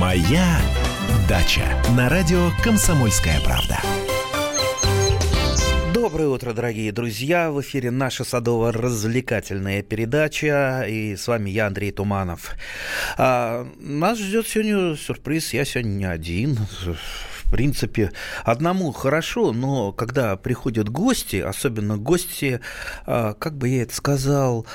Моя дача на радио Комсомольская правда. Доброе утро, дорогие друзья! В эфире наша садово-развлекательная передача. И с вами я, Андрей Туманов. А, нас ждет сегодня сюрприз. Я сегодня не один. В принципе, одному хорошо, но когда приходят гости, особенно гости, а, как бы я это сказал,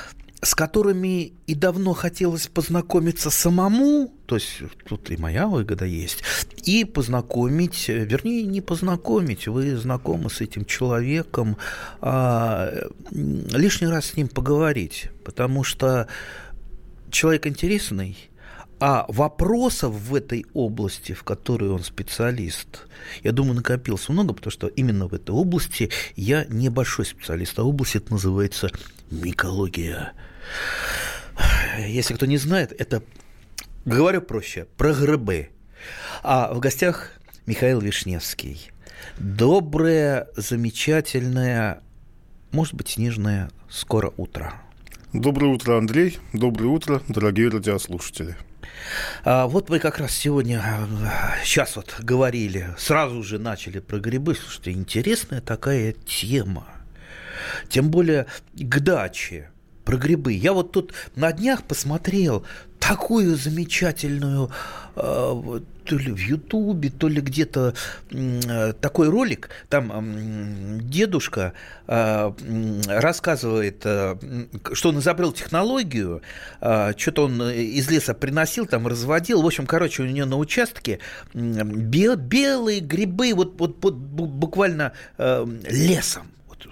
с которыми и давно хотелось познакомиться самому, то есть тут и моя выгода есть, и познакомить, вернее, не познакомить, вы знакомы с этим человеком, а лишний раз с ним поговорить, потому что человек интересный, а вопросов в этой области, в которой он специалист, я думаю, накопилось много, потому что именно в этой области я небольшой специалист, а область это называется микология. Если кто не знает, это, говорю проще, про грибы. А в гостях Михаил Вишневский. Доброе, замечательное, может быть, снежное скоро утро. Доброе утро, Андрей. Доброе утро, дорогие радиослушатели. А вот вы как раз сегодня, сейчас вот говорили, сразу же начали про грибы. Слушайте, интересная такая тема. Тем более к даче про грибы. Я вот тут на днях посмотрел такую замечательную э, то ли в Ютубе, то ли где-то э, такой ролик. Там дедушка э, рассказывает, что он изобрел технологию, что-то он из леса приносил, там разводил. В общем, короче, у него на участке бел, белые грибы, вот, вот, вот буквально лесом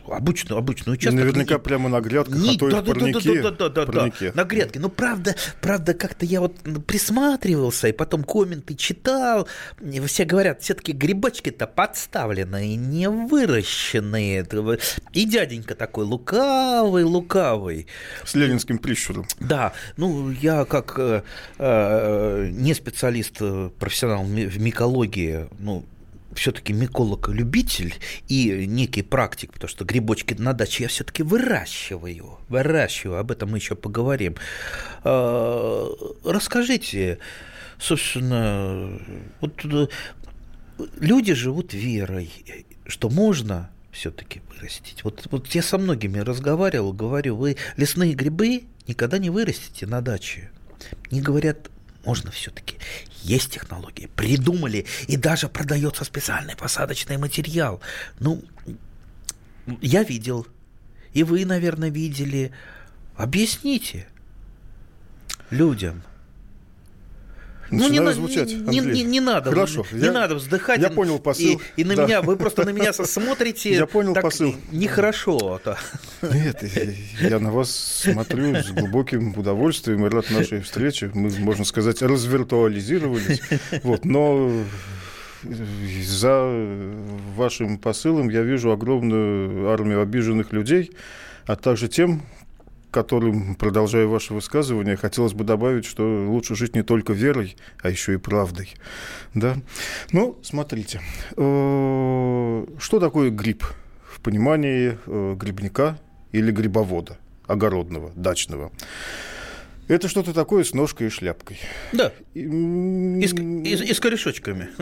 обычный, обычный участок. Наверняка прямо на грядках, не, а то да, и в парнике. Да, да, да, да, да, на грядке. Ну, правда, правда, как-то я вот присматривался, и потом комменты читал. И все говорят, все-таки грибочки-то подставленные, не выращенные. И дяденька такой лукавый, лукавый. С ленинским прищуром. Да, ну, я как э, э, не специалист, э, профессионал в микологии, ну, все-таки миколог-любитель и некий практик, потому что грибочки на даче я все-таки выращиваю, выращиваю, об этом мы еще поговорим. А, расскажите, собственно, вот э, люди живут верой, что можно все-таки вырастить. Вот, вот я со многими разговаривал, говорю, вы лесные грибы никогда не вырастите на даче. Не говорят, можно все-таки. Есть технологии, придумали, и даже продается специальный посадочный материал. Ну, я видел, и вы, наверное, видели. Объясните людям – ну, не, звучать, не, не, не надо, Хорошо, не я, надо вздыхать. Я понял посыл. И, и на да. меня, вы просто на меня смотрите. Я понял так посыл. Нехорошо. -то. Нет, я на вас смотрю с глубоким удовольствием и рад нашей встрече. Мы, можно сказать, развиртуализировались. Вот, но за вашим посылом я вижу огромную армию обиженных людей, а также тем, которым, продолжая ваше высказывание, хотелось бы добавить, что лучше жить не только верой, а еще и правдой. Да? Ну, смотрите, э, что такое гриб в понимании э, грибника или грибовода, огородного, дачного? Это что-то такое с ножкой и шляпкой. Да. И, и, с, и, и с корешочками.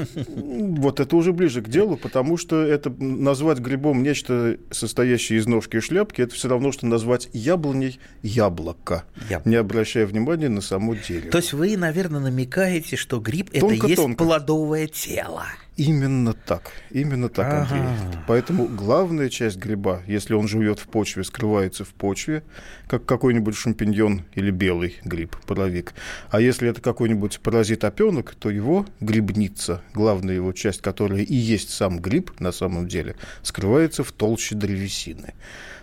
Вот это уже ближе к делу, потому что это назвать грибом нечто, состоящее из ножки и шляпки, это все равно, что назвать яблоней яблоко, Яб... не обращая внимания на само дерево. То есть вы, наверное, намекаете, что гриб это есть плодовое тело. Именно так, именно так, ага. Андрей. Поэтому главная часть гриба, если он живет в почве, скрывается в почве, как какой-нибудь шампиньон или белый гриб, паровик. А если это какой-нибудь паразит-опенок, то его грибница, главная его часть, которая и есть сам гриб на самом деле, скрывается в толще древесины.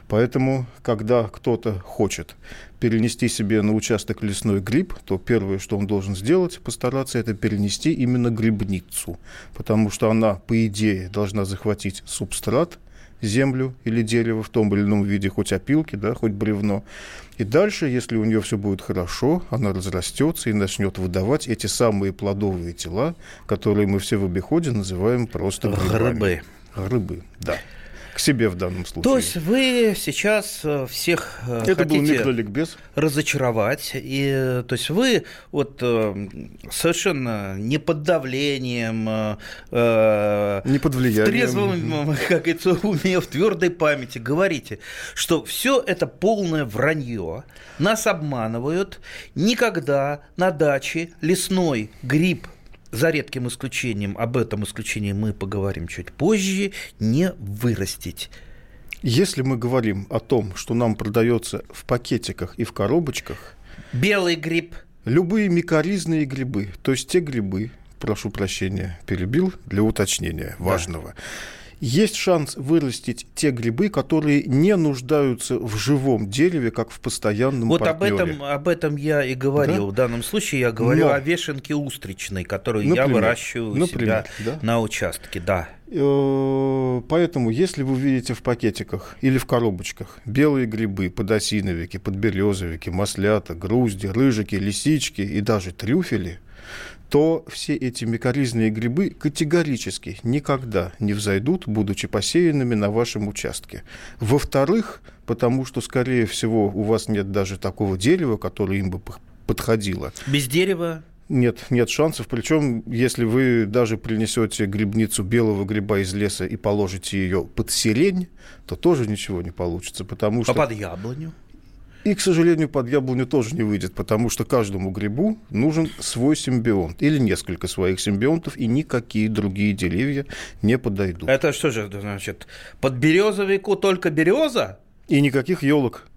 Поэтому, когда кто-то хочет перенести себе на участок лесной гриб, то первое, что он должен сделать, постараться, это перенести именно грибницу, потому что она, по идее, должна захватить субстрат, землю или дерево в том или ином виде, хоть опилки, да, хоть бревно. И дальше, если у нее все будет хорошо, она разрастется и начнет выдавать эти самые плодовые тела, которые мы все в обиходе называем просто грибами. Грибы. Грибы, да. К себе в данном случае. То есть вы сейчас э, всех э, Это хотите был разочаровать. И, то есть вы вот совершенно не под давлением, не под влиянием. в трезвом, как говорится, уме, в твердой памяти говорите, что все это полное вранье, нас обманывают, никогда на даче лесной гриб за редким исключением, об этом исключении мы поговорим чуть позже, не вырастить. Если мы говорим о том, что нам продается в пакетиках и в коробочках... Белый гриб. Любые микоризные грибы, то есть те грибы, прошу прощения, перебил для уточнения важного. Да есть шанс вырастить те грибы, которые не нуждаются в живом дереве, как в постоянном вот партнере. об этом, об этом я и говорил. Да? В данном случае я говорю Но... о вешенке устричной, которую например, я выращиваю например, у себя да? на участке. Да. Э, поэтому, если вы видите в пакетиках или в коробочках белые грибы, подосиновики, подберезовики, маслята, грузди, рыжики, лисички и даже трюфели – то все эти микоризные грибы категорически никогда не взойдут, будучи посеянными на вашем участке. Во-вторых, потому что, скорее всего, у вас нет даже такого дерева, которое им бы подходило. Без дерева нет, нет шансов. Причем, если вы даже принесете грибницу белого гриба из леса и положите ее под сирень, то тоже ничего не получится, потому а что... А под яблоню? И, к сожалению, под яблоню тоже не выйдет, потому что каждому грибу нужен свой симбионт или несколько своих симбионтов, и никакие другие деревья не подойдут. Это что же, значит, под березовику только береза? И никаких елок.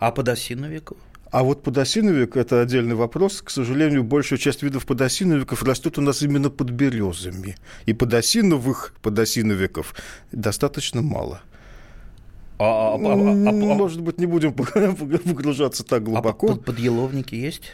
А под осиновику? А вот подосиновик – это отдельный вопрос. К сожалению, большая часть видов подосиновиков растет у нас именно под березами. И подосиновых подосиновиков достаточно мало – а, а, а, а, Может быть, не будем погружаться так глубоко. А под, подъеловники есть?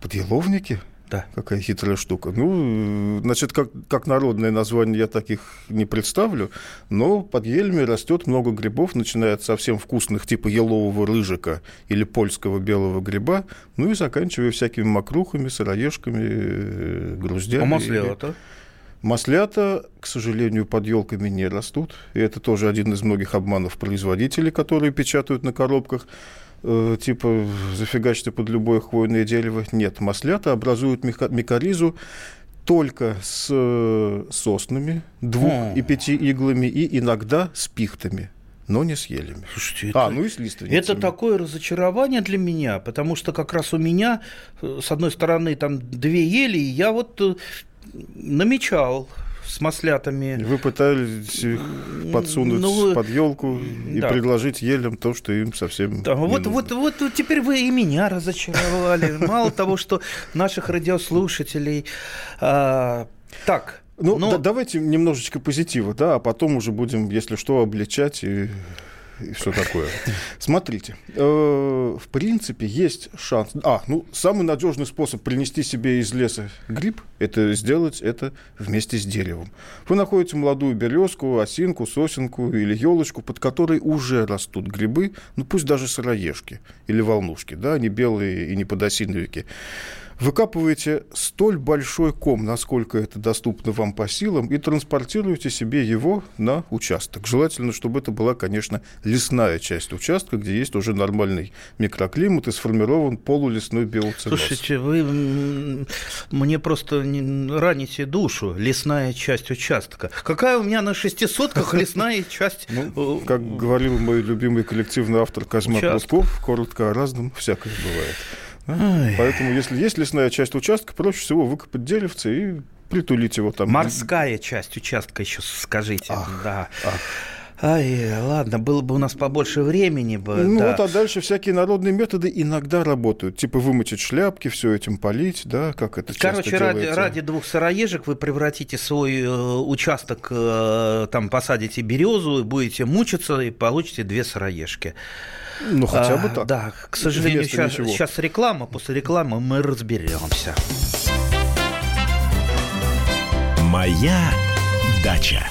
Подъеловники? Да. Какая хитрая штука. Ну, значит, как, как народное название я таких не представлю, но под елями растет много грибов, начиная от совсем вкусных, типа елового рыжика или польского белого гриба, ну и заканчивая всякими мокрухами, сыроежками, э, груздями. А маслята? И... Маслята, к сожалению, под елками не растут. И это тоже один из многих обманов производителей, которые печатают на коробках э, типа зафигачьте под любое хвойное дерево. Нет, маслята образуют микоризу только с э, соснами, двух и пяти иглами, и иногда с пихтами но не с елями. Слушайте, а, это, ну и с лиственницами. Это такое разочарование для меня, потому что как раз у меня, э, с одной стороны, там две ели, и я вот намечал с маслятами. Вы пытались их подсунуть ну, под елку и да. предложить елям то, что им совсем да, не вот, нужно. Вот, вот, вот теперь вы и меня разочаровали. Мало того, что наших радиослушателей. А, так, ну, Но... да, давайте немножечко позитива, да, а потом уже будем, если что, обличать и и все такое. Смотрите, э, в принципе, есть шанс. А, ну, самый надежный способ принести себе из леса гриб – это сделать это вместе с деревом. Вы находите молодую березку, осинку, сосенку или елочку, под которой уже растут грибы, ну, пусть даже сыроежки или волнушки, да, не белые и не подосиновики выкапываете столь большой ком, насколько это доступно вам по силам, и транспортируете себе его на участок. Желательно, чтобы это была, конечно, лесная часть участка, где есть уже нормальный микроклимат и сформирован полулесной биоценоз. Слушайте, вы мне просто раните душу, лесная часть участка. Какая у меня на шестисотках лесная часть? Ну, как говорил мой любимый коллективный автор Козьма Прудков, коротко о разном всякое бывает. Ой. Поэтому, если есть лесная часть участка, проще всего выкопать деревце и притулить его там. Морская часть участка еще скажите. Ах, да. Ах. Ай, ладно, было бы у нас побольше времени бы. Ну да. вот, а дальше всякие народные методы иногда работают. Типа вымочить шляпки, все этим полить, да, как это Короче, ради, ради двух сыроежек вы превратите свой э, участок, э, там посадите березу, будете мучиться и получите две сыроежки. Ну, хотя бы а, так. Да, к сожалению, сейчас, сейчас реклама, после рекламы мы разберемся. Моя дача.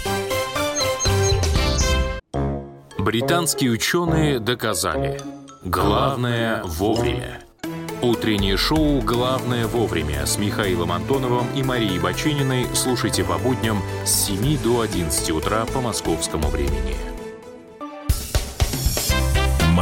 Британские ученые доказали. Главное вовремя. Утреннее шоу «Главное вовремя» с Михаилом Антоновым и Марией Бачининой слушайте по будням с 7 до 11 утра по московскому времени.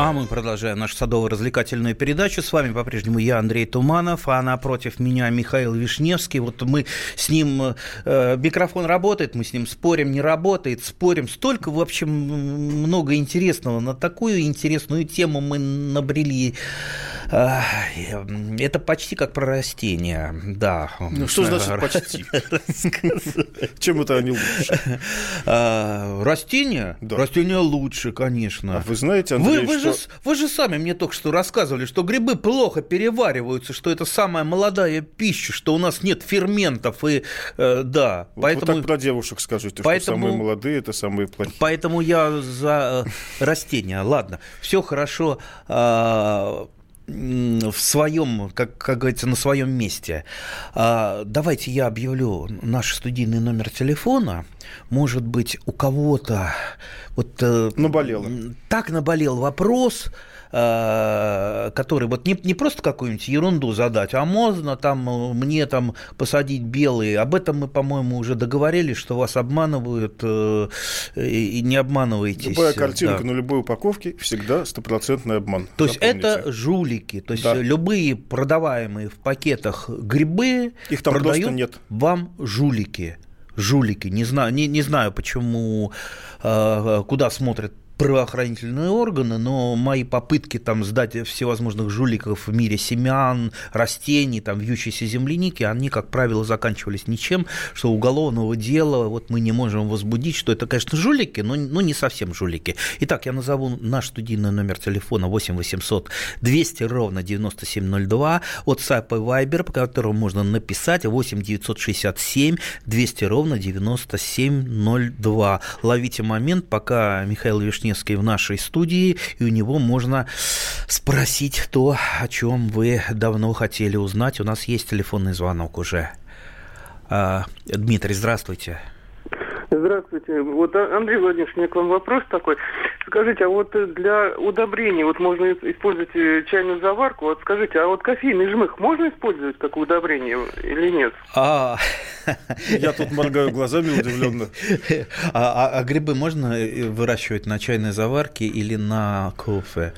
А мы продолжаем нашу садово-развлекательную передачу. С вами по-прежнему я, Андрей Туманов, а напротив меня Михаил Вишневский. Вот мы с ним, э, микрофон работает, мы с ним спорим, не работает, спорим. Столько, в общем, много интересного. На такую интересную тему мы набрели. Э, это почти как про растения, да. Ну, что значит почти? Чем это они лучше? Э, растения? Растения лучше, конечно. А вы знаете, Андрей, вы, же, вы же сами мне только что рассказывали, что грибы плохо перевариваются, что это самая молодая пища, что у нас нет ферментов, и э, да. Вот поэтому... Вы так про девушек скажите, поэтому... что самые молодые – это самые плохие. Поэтому я за э, растения. Ладно, все хорошо э, в своем, как, как говорится, на своем месте. А, давайте я объявлю наш студийный номер телефона. Может быть, у кого-то вот э, наболело. так наболел вопрос, Э, который вот не, не просто какую-нибудь ерунду задать, а можно там э, мне там посадить белые. Об этом мы, по-моему, уже договорились, что вас обманывают э, и не обманываетесь. Любая картинка да. на любой упаковке всегда стопроцентный обман. То есть это жулики, то есть да. любые продаваемые в пакетах грибы их там просто нет. вам жулики жулики. Не знаю, не, не знаю, почему, э, куда смотрят правоохранительные органы, но мои попытки там сдать всевозможных жуликов в мире семян, растений, там, вьющейся земляники, они, как правило, заканчивались ничем, что уголовного дела вот мы не можем возбудить, что это, конечно, жулики, но, но не совсем жулики. Итак, я назову наш студийный номер телефона 8 800 200 ровно 9702, WhatsApp и Viber, по которому можно написать 8 967 200 ровно 9702. Ловите момент, пока Михаил Вишнев Вишневский в нашей студии, и у него можно спросить то, о чем вы давно хотели узнать. У нас есть телефонный звонок уже. А, Дмитрий, здравствуйте. Здравствуйте. Вот, а, Андрей Владимирович, у меня к вам вопрос такой. Скажите, а вот для удобрений вот можно использовать э, чайную заварку. Вот скажите, а вот кофейный жмых можно использовать как удобрение или нет? А, я тут моргаю глазами удивленно. А, а, а грибы можно э, выращивать на чайной заварке или на кофе?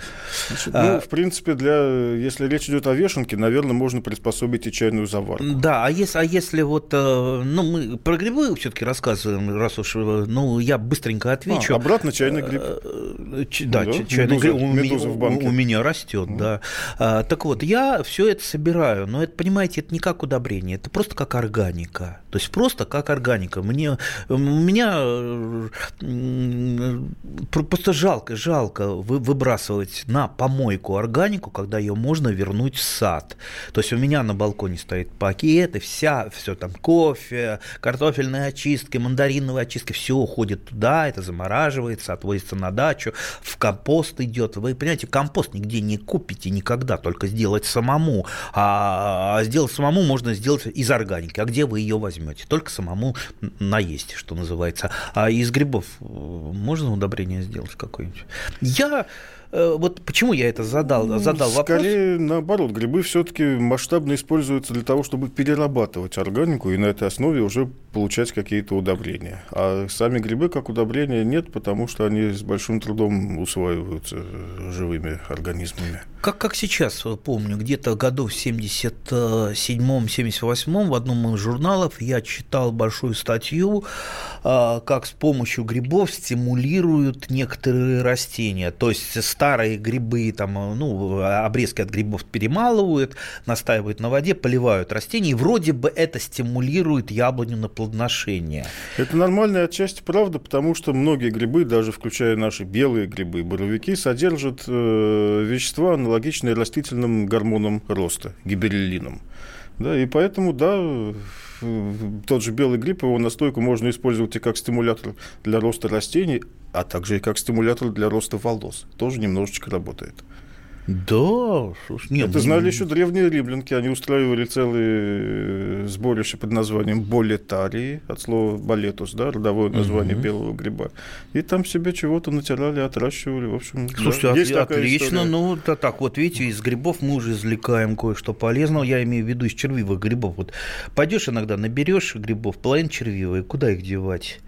Значит, а, ну, в принципе, для, если речь идет о вешенке, наверное, можно приспособить и чайную заварку. Да, а если, а если вот, э, ну, мы про грибы все-таки рассказываем, раз уж, э, ну, я быстренько отвечу. А, обратно чайный гриб. Да, ну, да чайный медуза, гриб у, медуза в банке. у меня растет, mm. да. А, так вот, я все это собираю, но это, понимаете, это не как удобрение, это просто как органика. То есть просто как органика. Мне, у меня просто жалко, жалко выбрасывать на помойку органику, когда ее можно вернуть в сад. То есть у меня на балконе стоит пакет, и вся, все там кофе, картофельные очистки, мандариновые очистки, все уходит туда, это замораживается, отвозится на дачу, в компост идет. Вы понимаете, компост нигде не купите никогда, только сделать самому. А, а сделать самому можно сделать из органики. А где вы ее возьмете? только самому наесть, что называется. А из грибов э, можно удобрение сделать какое-нибудь? Я вот почему я это задал, ну, задал вопрос? Скорее наоборот, грибы все-таки масштабно используются для того, чтобы перерабатывать органику и на этой основе уже получать какие-то удобрения. А сами грибы как удобрения нет, потому что они с большим трудом усваиваются живыми организмами. Как, как сейчас помню, где-то году в 77-78 в одном из журналов я читал большую статью, как с помощью грибов стимулируют некоторые растения. То есть старые грибы, там, э, ну, обрезки от грибов перемалывают, настаивают на воде, поливают растения, и вроде бы это стимулирует яблоню на плодоношение. Это нормальная отчасти правда, потому что многие грибы, даже включая наши белые грибы, боровики, содержат э, вещества, аналогичные растительным гормонам роста, гибереллином. Да, и поэтому, да, тот же белый гриб, его настойку можно использовать и как стимулятор для роста растений, а также и как стимулятор для роста волос. Тоже немножечко работает. Да, нет. Это знали еще древние римлянки. Они устраивали целые э, сборища под названием болетарии, от слова балетус, да, родовое название угу. белого гриба. И там себе чего-то натирали, отращивали. В общем, Слушайте, да, от, есть отлично. История. Ну, да, так вот, видите, из грибов мы уже извлекаем кое-что полезного. Я имею в виду из червивых грибов. Вот пойдешь иногда, наберешь грибов, половину червивые, куда их девать?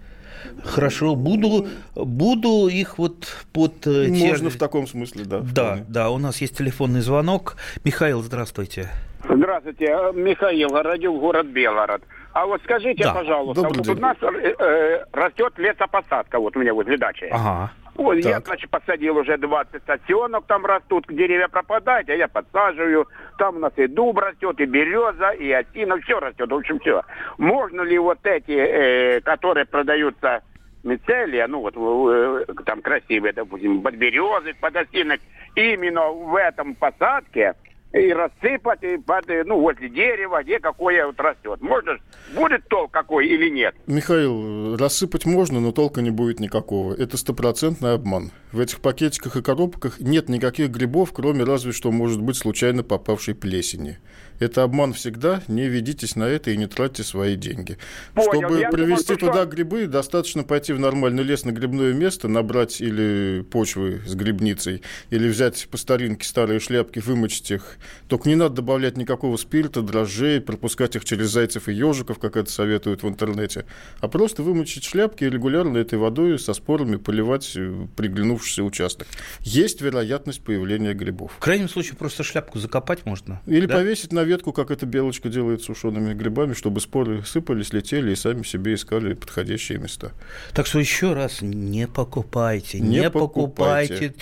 Хорошо, буду, буду их вот под... Э, Можно те... в таком смысле, да. Да, вполне. да, у нас есть телефонный звонок. Михаил, здравствуйте. Здравствуйте, э, Михаил, родил город Белгород. А вот скажите, да. пожалуйста, вот у нас э, э, растет лесопосадка, вот у меня возле дачи. Ага. Вот так. я, значит, посадил уже 20 осенок, там растут, деревья пропадают, а я подсаживаю. Там у нас и дуб растет, и береза, и осина, все растет, в общем, все. Можно ли вот эти, э, которые продаются мицелия, ну вот э, там красивые, допустим, под березы, под осинок, именно в этом посадке и рассыпать, и под, ну, возле дерева, где какое вот растет. Можно, будет толк какой или нет? Михаил, рассыпать можно, но толка не будет никакого. Это стопроцентный обман. В этих пакетиках и коробках нет никаких грибов, кроме разве что, может быть, случайно попавшей плесени. Это обман всегда, не ведитесь на это и не тратьте свои деньги. Понял, Чтобы привезти думаю, туда что... грибы, достаточно пойти в нормальный лес на грибное место, набрать или почвы с грибницей, или взять по старинке старые шляпки, вымочить их. Только не надо добавлять никакого спирта, дрожжей, пропускать их через зайцев и ежиков, как это советуют в интернете, а просто вымочить шляпки и регулярно этой водой со спорами поливать э, приглянувшийся участок. Есть вероятность появления грибов. В крайнем случае просто шляпку закопать можно. Или да? повесить на ветку, как эта белочка делает с сушеными грибами, чтобы споры сыпались, летели и сами себе искали подходящие места. Так что еще раз, не покупайте, не, не покупайте.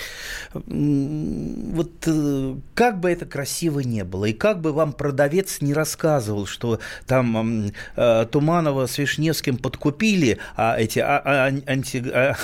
покупайте. Вот э, как бы это красиво не было, и как бы вам продавец не рассказывал, что там э, Туманова с Вишневским подкупили, а эти а, а, анти... А,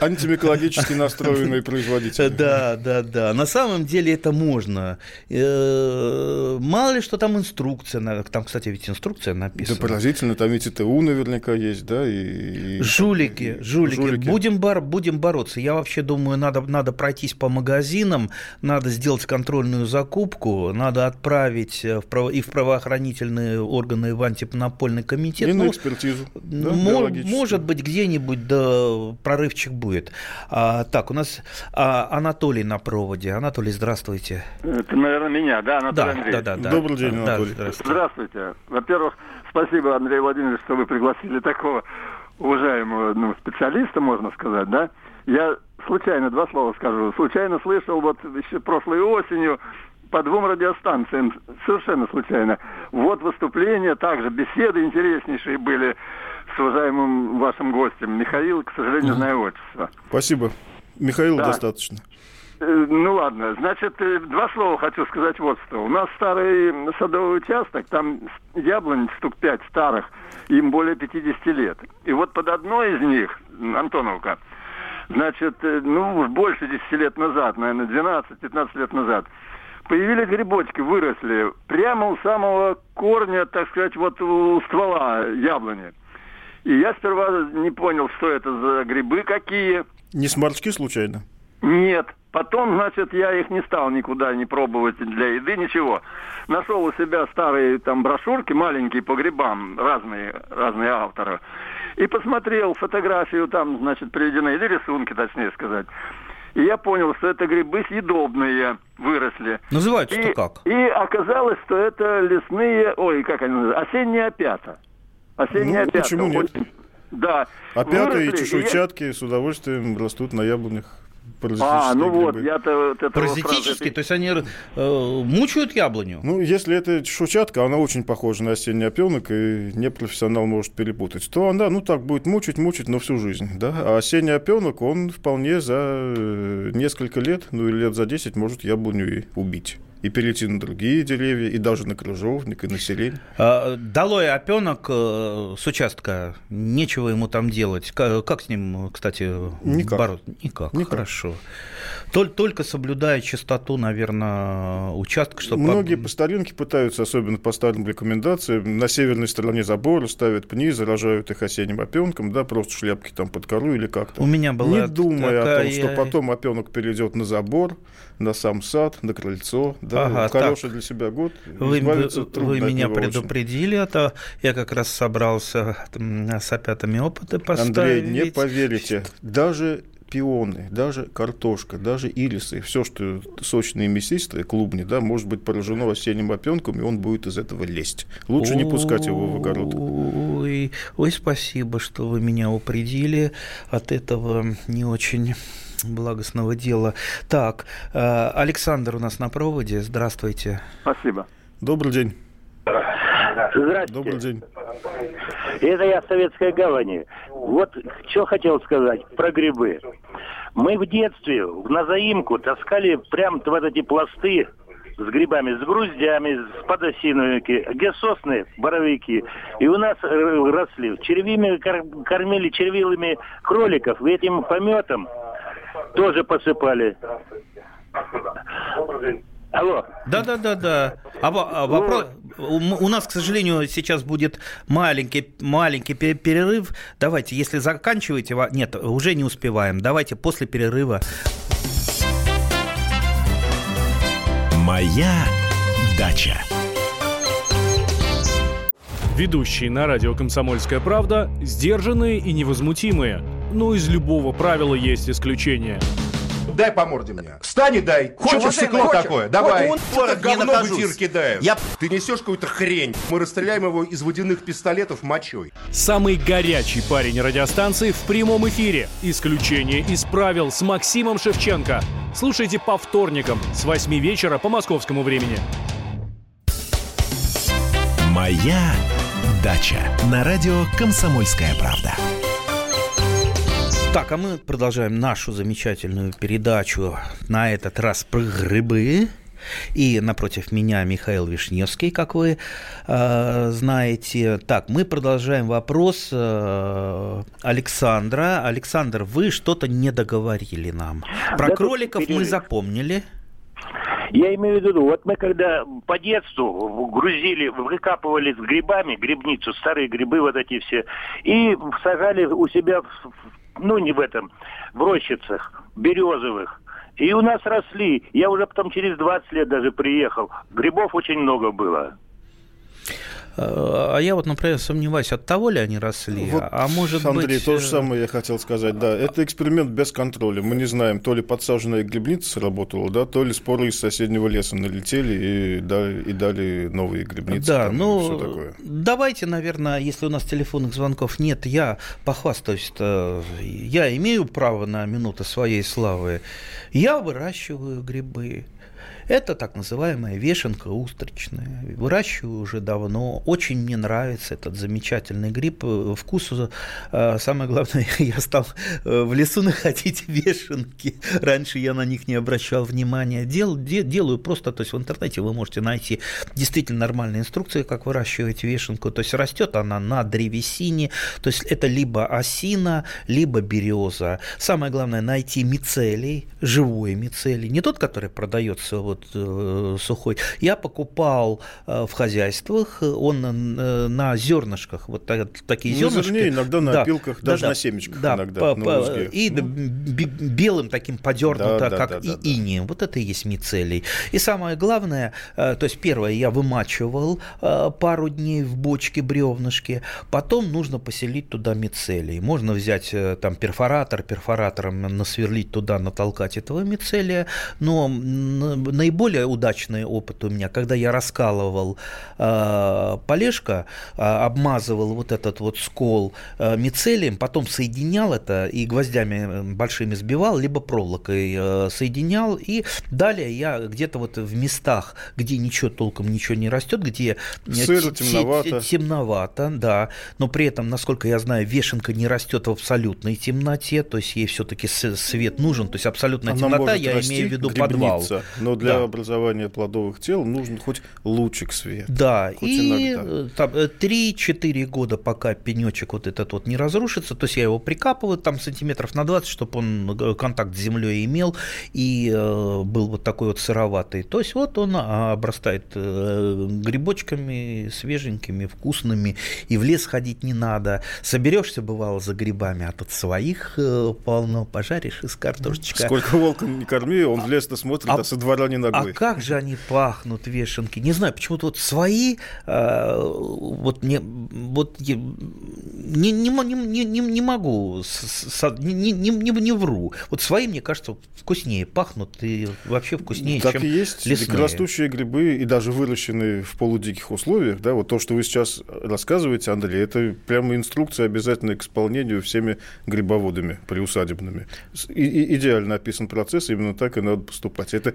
Антимикологически настроенные производители. Да, да, да. На самом деле это можно. Э, мало ли, что там инструкция. Там, кстати, ведь инструкция написана. Да поразительно, там ведь ТТУ наверняка есть, да? И... Жулики, жулики. жулики. Будем, бор будем бороться. Я вообще думаю, надо, надо пройтись по магазинам, надо сделать контрольную закупку, надо отправить в право... и в правоохранительные органы, и в антимонопольный комитет. И на ну, экспертизу. Да, может быть, где-нибудь да прорывчик будет. А, так, у нас а, Анатолий на проводе. Анатолий, здравствуйте. Это, наверное, меня, да, Анатолий да, Андреевич? Да, да, да. Добрый день, Анатолий. Да, здравствуйте. здравствуйте. Во-первых, спасибо, Андрей Владимирович, что вы пригласили такого уважаемого ну, специалиста, можно сказать, да. Я случайно, два слова скажу, случайно слышал вот еще прошлой осенью по двум радиостанциям, совершенно случайно. Вот выступления, также беседы интереснейшие были с уважаемым вашим гостем. Михаил, к сожалению, знаю отчество. Спасибо. Михаил да. достаточно. Э, ну ладно, значит, э, два слова хочу сказать вот что. У нас старый садовый участок, там яблонь штук пять старых, им более 50 лет. И вот под одной из них, Антоновка, значит, э, ну, больше 10 лет назад, наверное, 12-15 лет назад, появились грибочки, выросли прямо у самого корня, так сказать, вот у ствола яблони. И я сперва не понял, что это за грибы какие. Не сморчки случайно? Нет. Потом, значит, я их не стал никуда не пробовать для еды, ничего. Нашел у себя старые там брошюрки маленькие по грибам, разные, разные авторы. И посмотрел фотографию там, значит, приведены, или рисунки, точнее сказать. И я понял, что это грибы съедобные выросли. Называются-то как? И оказалось, что это лесные, ой, как они называются, осенние опята. Осенняя ну, почему нет? Очень... Да. Опята и чешуйчатки я... с удовольствием растут на яблонях. А, ну вот, я-то... Вот Паразитические, то есть они э, мучают яблоню? Ну, если это чешуйчатка, она очень похожа на осенний опенок, и непрофессионал может перепутать, то она, ну, так будет мучить, мучить, но всю жизнь, да. А осенний опенок, он вполне за э, несколько лет, ну, или лет за 10 может яблоню и убить. И перейти на другие деревья, и даже на крыжовник, и на сирень. А, долой опенок э, с участка, нечего ему там делать. Как с ним, кстати, Никак. бороться? Никак. Никак. Хорошо. Только соблюдая чистоту, наверное, участка, чтобы... Многие по старинке пытаются, особенно по старым рекомендациям, на северной стороне забора ставят пни, заражают их осенним опенком, да, просто шляпки там под кору или как-то. У меня была Не думая такая... о том, что потом опенок перейдет на забор, на сам сад, на крыльцо, да, ага, хороший так. для себя год. Вы, вы меня предупредили, очень. а я как раз собрался с опятами опыты поставить. Андрей, не поверите, даже пионы, даже картошка, даже ирисы, все, что сочные и мясистые, клубни, да, может быть поражено осенним опенком, и он будет из этого лезть. Лучше не пускать его в огород. Ой, ой, спасибо, что вы меня упредили от этого не очень благостного дела. Так, э, Александр у нас на проводе. Здравствуйте. Спасибо. Добрый день. Здравствуйте. Добрый день. Это я в Советской Гавани. Вот что хотел сказать про грибы. Мы в детстве на заимку таскали прям вот эти пласты с грибами, с груздями, с подосиновики, где сосны, боровики. И у нас э, росли. Червями кормили червивыми кроликов. И этим пометом тоже посыпали. Алло. Да, да, да, да. А, а вопрос, у, у нас, к сожалению, сейчас будет маленький, маленький перерыв. Давайте, если заканчиваете, нет, уже не успеваем. Давайте после перерыва. Моя дача. Ведущие на радио «Комсомольская правда» сдержанные и невозмутимые. Но из любого правила есть исключение – Дай по морде мне. Встань и дай. Хочешь стекло такое? Давай. Он это говно в эфир кидает. Я... Ты несешь какую-то хрень. Мы расстреляем его из водяных пистолетов мочой. Самый горячий парень радиостанции в прямом эфире. Исключение из правил с Максимом Шевченко. Слушайте по вторникам с 8 вечера по московскому времени. Моя дача на радио «Комсомольская правда». Так, а мы продолжаем нашу замечательную передачу, на этот раз про грибы. И напротив меня Михаил Вишневский, как вы э, знаете. Так, мы продолжаем вопрос э, Александра. Александр, вы что-то не договорили нам. Про да кроликов мы запомнили. Я имею в виду, вот мы когда по детству грузили, выкапывали с грибами грибницу, старые грибы вот эти все, и сажали у себя в ну не в этом, в рощицах березовых. И у нас росли. Я уже потом через 20 лет даже приехал. Грибов очень много было. А я вот, например, сомневаюсь, от того ли они росли, вот, а может Андрей, быть... Андрей, то же э, самое я хотел сказать, да. Это эксперимент без контроля. Мы не знаем, то ли подсаженная грибница сработала, да, то ли споры из соседнего леса налетели и дали, и дали новые грибницы. Да, там, ну, давайте, наверное, если у нас телефонных звонков нет, я похвастаюсь, -то, я имею право на минуту своей славы. Я выращиваю грибы. Это так называемая вешенка устричная. Выращиваю уже давно. Очень мне нравится этот замечательный гриб. Вкус, э, самое главное, я стал э, в лесу находить вешенки. Раньше я на них не обращал внимания. Дел, де, делаю просто, то есть в интернете вы можете найти действительно нормальные инструкции, как выращивать вешенку. То есть растет она на древесине, то есть это либо осина, либо береза. Самое главное найти мицелий, живой мицелий, не тот, который продается вот э, сухой. Я покупал э, в хозяйствах, он э, на зернышках, вот так, такие ну, зернышки. Зерне, иногда на да, опилках, да, даже да, на семечках да, иногда. По, по, и mm. белым таким подернуто, да, да, как да, да, и да. инием. Вот это и есть мицелий. И самое главное, то есть первое, я вымачивал пару дней в бочке бревнышки, потом нужно поселить туда мицелий. Можно взять там перфоратор, перфоратором насверлить туда, натолкать этого мицелия, но наиболее удачный опыт у меня, когда я раскалывал э, полежка, э, обмазывал вот этот вот скол э, мицелием, потом соединял это и гвоздями большими сбивал, либо проволокой э, соединял, и далее я где-то вот в местах, где ничего толком ничего не растет, где Сыро, темновато. темновато, да, но при этом, насколько я знаю, вешенка не растет в абсолютной темноте, то есть ей все-таки свет нужен, то есть абсолютная Она темнота, я имею в виду подвал. Но но для да. образования плодовых тел нужен хоть лучик света. Да, хоть и иногда. там 3-4 года, пока пенечек вот этот вот не разрушится, то есть я его прикапываю там сантиметров на 20, чтобы он контакт с землей имел и был вот такой вот сыроватый. То есть вот он обрастает грибочками свеженькими, вкусными, и в лес ходить не надо. Соберешься, бывало, за грибами, а тут своих полно, пожаришь из картошечка. Сколько волка не корми, он в лес-то смотрит, а, а со двора не ногой. А как же они пахнут, вешенки? Не знаю, почему-то вот свои, э, вот мне, вот не, не, не, не, не, не могу, с, не, не, не, не вру. Вот свои, мне кажется, вкуснее пахнут и вообще вкуснее, так чем и есть. Лесные. Растущие грибы и даже выращенные в полудиких условиях, да, вот то, что вы сейчас рассказываете, Андрей, это прямо инструкция обязательно к исполнению всеми грибоводами приусадебными. И, и, идеально описан процесс, именно так и надо поступать. Это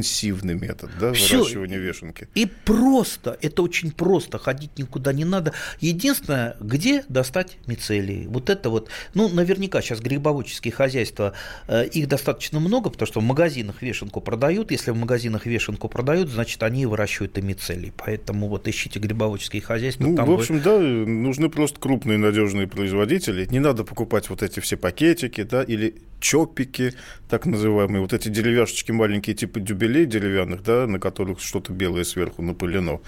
экстенсивный метод, да, Всё. выращивания вешенки. И просто, это очень просто, ходить никуда не надо. Единственное, где достать мицелии. Вот это вот, ну, наверняка сейчас грибоводческие хозяйства, э, их достаточно много, потому что в магазинах вешенку продают. Если в магазинах вешенку продают, значит, они выращивают и мицелий. Поэтому вот ищите грибоводческие хозяйства. Ну, в общем, вы... да, нужны просто крупные надежные производители. Не надо покупать вот эти все пакетики, да, или чопики, так называемые, вот эти деревяшечки маленькие, типа дюбелей деревянных, да, на которых что-то белое сверху напылено.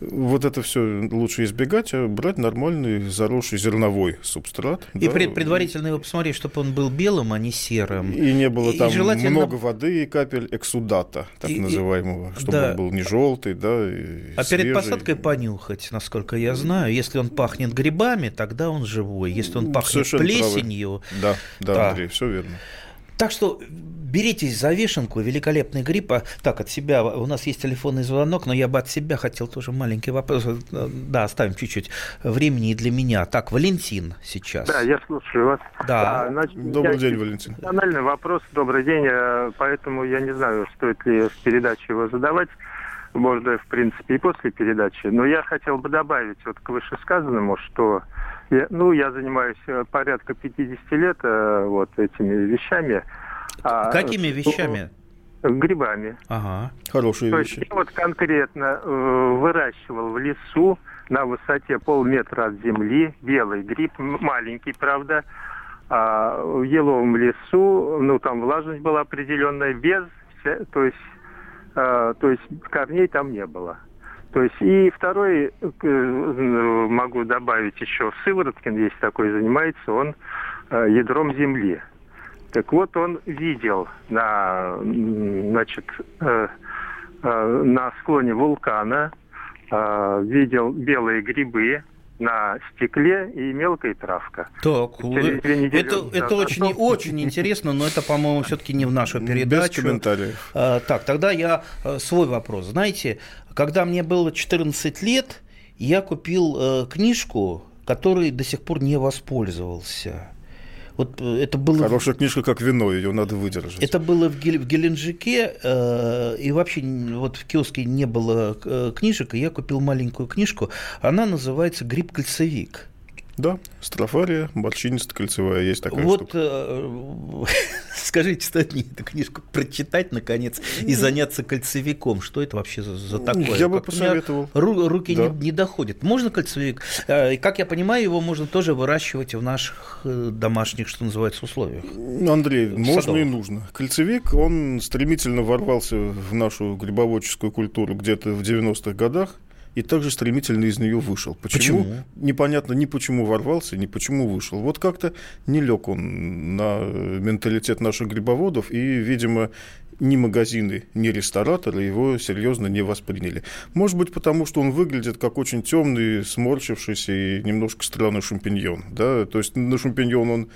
Вот это все лучше избегать, а брать нормальный заросший зерновой субстрат. И да. предварительно его посмотреть, чтобы он был белым, а не серым. И не было и там желательно... много воды и капель эксудата, так и, называемого, чтобы да. он был не желтый, да, и А свежий. перед посадкой понюхать, насколько я знаю. Если он пахнет грибами, тогда он живой. Если он пахнет Совершенно плесенью... Правы. Да, да, да, Андрей, все верно. Так что беритесь за вешенку, великолепный грипп. А, так, от себя, у нас есть телефонный звонок, но я бы от себя хотел тоже маленький вопрос. Да, оставим чуть-чуть времени и для меня. Так, Валентин сейчас. Да, я слушаю вас. Да. А, значит, Добрый день, Валентин. Банальный вопрос, добрый день, э, поэтому я не знаю, стоит ли в передаче его задавать можно, в принципе, и после передачи. Но я хотел бы добавить вот к вышесказанному, что я, ну, я занимаюсь э, порядка 50 лет э, вот этими вещами. А, Какими вещами? Грибами. Ага, хорошие То вещи. Есть, я вот конкретно э, выращивал в лесу на высоте полметра от земли белый гриб, маленький, правда, а в еловом лесу, ну, там влажность была определенная, без, то есть, э, то есть корней там не было. То есть и второй э, могу добавить еще Сывороткин есть такой занимается он э, ядром земли. Так вот он видел на значит э, на склоне вулкана видел белые грибы на стекле и мелкая травка. Так, вы... это, это очень, очень интересно, но это, по-моему, все-таки не в нашу передачу. Без комментариев. Так, тогда я свой вопрос. Знаете, когда мне было 14 лет, я купил э, книжку, которой до сих пор не воспользовался. Вот э, это было... Хорошая книжка, как вино, ее надо выдержать. Это было в, Гел... в Геленджике, э, и вообще вот в киоске не было э, книжек, и я купил маленькую книжку. Она называется «Гриб-кольцевик». Да, строфария, морщинисто-кольцевая, есть такая вот, штука. Э, скажите, стоит мне эту книжку прочитать, наконец, и заняться кольцевиком? Что это вообще за, за такое? Я бы как посоветовал. Ру, руки да. не, не доходят. Можно кольцевик? Э, и, как я понимаю, его можно тоже выращивать в наших э, домашних, что называется, условиях. Андрей, в можно садовых. и нужно. Кольцевик, он стремительно ворвался в нашу грибоводческую культуру где-то в 90-х годах и также стремительно из нее вышел. Почему? почему? Непонятно ни почему ворвался, ни почему вышел. Вот как-то не лег он на менталитет наших грибоводов, и, видимо, ни магазины, ни рестораторы его серьезно не восприняли. Может быть, потому что он выглядит как очень темный, сморщившийся и немножко странный шампиньон. Да? То есть на шампиньон он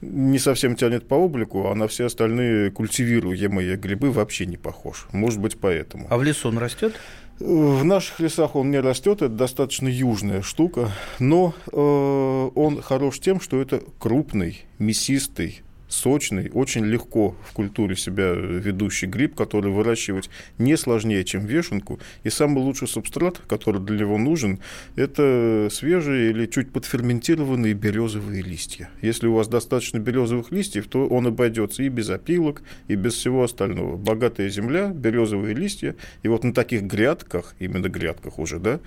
не совсем тянет по облику, а на все остальные культивируемые грибы вообще не похож. Может быть, поэтому. А в лесу он растет? В наших лесах он не растет, это достаточно южная штука, но э, он хорош тем, что это крупный, мясистый, сочный, очень легко в культуре себя ведущий гриб, который выращивать не сложнее, чем вешенку. И самый лучший субстрат, который для него нужен, это свежие или чуть подферментированные березовые листья. Если у вас достаточно березовых листьев, то он обойдется и без опилок, и без всего остального. Богатая земля, березовые листья, и вот на таких грядках, именно грядках уже, да,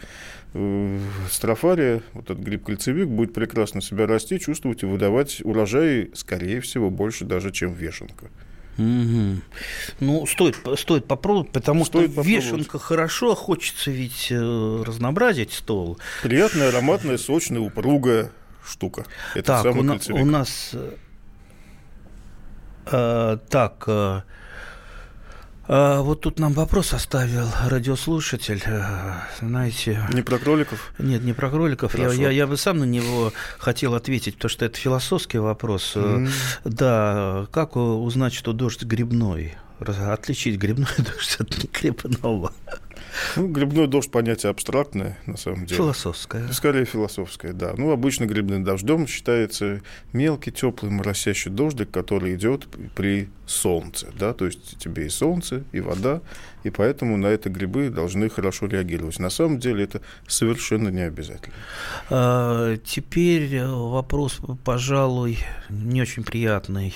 строфария, вот этот гриб-кольцевик будет прекрасно себя расти, чувствовать и выдавать урожай, скорее всего, больше даже, чем вешенка. Угу. Ну, стоит, стоит попробовать, потому стоит что вешенка хорошо, хочется ведь э, разнообразить стол. Приятная, ароматная, сочная, упругая штука. Это так, у, на, у нас... Э, э так, э, а, вот тут нам вопрос оставил радиослушатель, э, знаете... Не про кроликов? Нет, не про кроликов. Я, я, я бы сам на него хотел ответить, потому что это философский вопрос. Mm. Да, как узнать, что дождь грибной? Отличить грибной дождь от негрибного? Ну, грибной дождь понятие абстрактное, на самом деле. Философское. Скорее философское, да. Ну, обычно грибным дождем считается мелкий, теплый, моросящий дождик, который идет при солнце, да, то есть тебе и солнце, и вода, и поэтому на это грибы должны хорошо реагировать. На самом деле это совершенно не обязательно. А, теперь вопрос, пожалуй, не очень приятный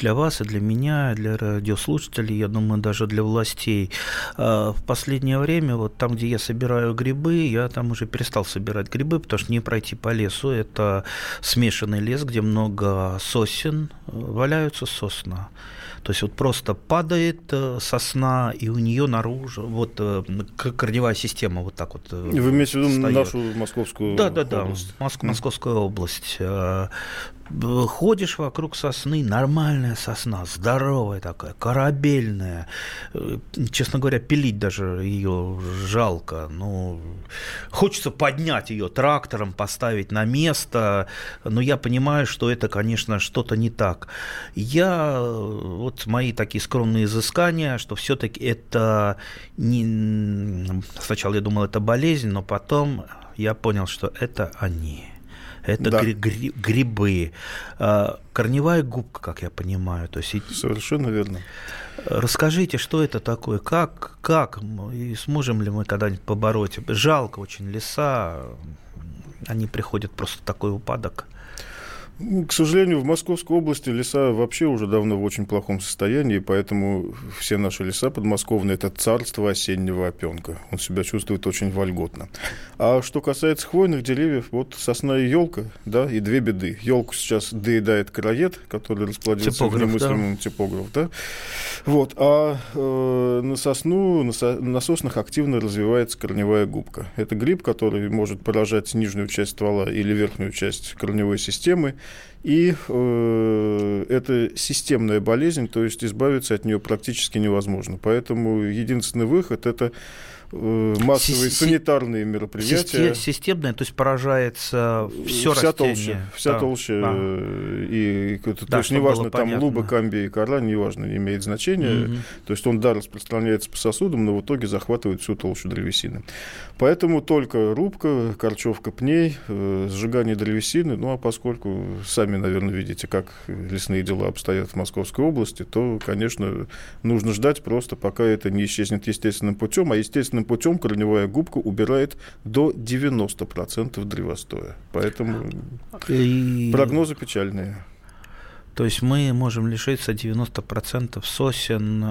для вас, и для меня, и для радиослушателей, я думаю, даже для властей. А, в последнее время, вот там, где я собираю грибы, я там уже перестал собирать грибы, потому что не пройти по лесу. Это смешанный лес, где много сосен, валяются сосна. То есть вот просто падает э, сосна, и у нее наружу вот э, корневая система вот так вот. Э, Вы имеете в виду нашу московскую да, да, да, область? Да, да, Московская область ходишь вокруг сосны, нормальная сосна, здоровая такая, корабельная. Э, честно говоря, пилить даже ее жалко. Ну, хочется поднять ее трактором, поставить на место, но я понимаю, что это, конечно, что-то не так. Я, вот мои такие скромные изыскания, что все-таки это не... Сначала я думал, это болезнь, но потом я понял, что это они это да. гри- гри- грибы. А, корневая губка, как я понимаю. То есть... Совершенно верно. Расскажите, что это такое, как, как, и сможем ли мы когда-нибудь побороть? Жалко очень леса, они приходят просто такой упадок. К сожалению, в Московской области леса вообще уже давно в очень плохом состоянии, поэтому все наши леса подмосковные – это царство осеннего опенка. Он себя чувствует очень вольготно. А что касается хвойных деревьев, вот сосна и елка, да, и две беды. Елку сейчас доедает караед, который расплодился типограф, в немыслимом да. типограф, да. Вот, а э, на сосну, на, со, на соснах активно развивается корневая губка. Это гриб, который может поражать нижнюю часть ствола или верхнюю часть корневой системы, и э, это системная болезнь, то есть избавиться от нее практически невозможно. Поэтому единственный выход это массовые Си- санитарные мероприятия. Системное, то есть поражается все вся растение. Толще, вся да. толще. Да. И, то да, есть неважно, там понятно. луба, камбия и кора, неважно, не имеет значения. Угу. То есть он, да, распространяется по сосудам, но в итоге захватывает всю толщу древесины. Поэтому только рубка, корчевка пней, э, сжигание древесины. Ну, а поскольку сами, наверное, видите, как лесные дела обстоят в Московской области, то, конечно, нужно ждать просто, пока это не исчезнет естественным путем. А естественным естественным путем корневая губка убирает до 90% древостоя. Поэтому И... прогнозы печальные. То есть мы можем лишиться 90% сосен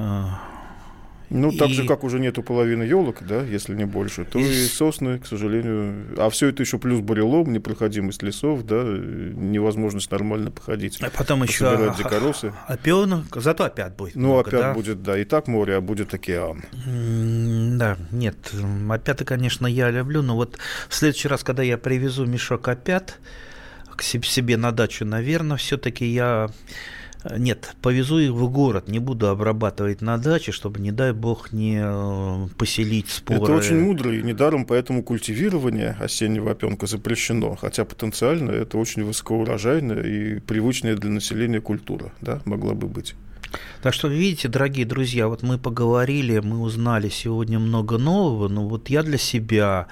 ну, и... так же, как уже нету половины елок, да, если не больше, то и, и сосны, к сожалению. А все это еще плюс бурелом, непроходимость лесов, да, невозможность нормально походить. А потом еще дикоросы. Опенок, зато опять будет. Ну, много, опять да? будет, да, и так море, а будет океан. Да, нет, опята, конечно, я люблю, но вот в следующий раз, когда я привезу мешок опят к себе на дачу, наверное, все-таки я нет, повезу их в город, не буду обрабатывать на даче, чтобы, не дай бог, не э, поселить споры. Это очень мудро, и недаром поэтому культивирование осеннего опенка запрещено, хотя потенциально это очень высокоурожайная и привычная для населения культура, да, могла бы быть. Так что, видите, дорогие друзья, вот мы поговорили, мы узнали сегодня много нового, но вот я для себя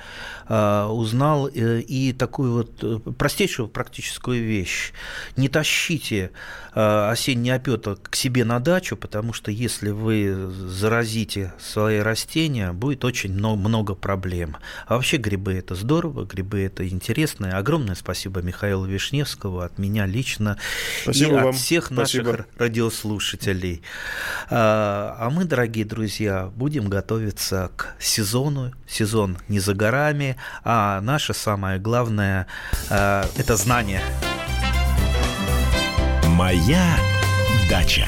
э, узнал э, и такую вот э, простейшую практическую вещь. Не тащите э, осенний опёток к себе на дачу, потому что если вы заразите свои растения, будет очень много, много проблем. А вообще грибы – это здорово, грибы – это интересно. Огромное спасибо Михаилу Вишневскому от меня лично спасибо и вам. от всех спасибо. наших радиослушателей. А, а мы, дорогие друзья, будем готовиться к сезону. Сезон не за горами, а наше самое главное а, – это знание. Моя дача.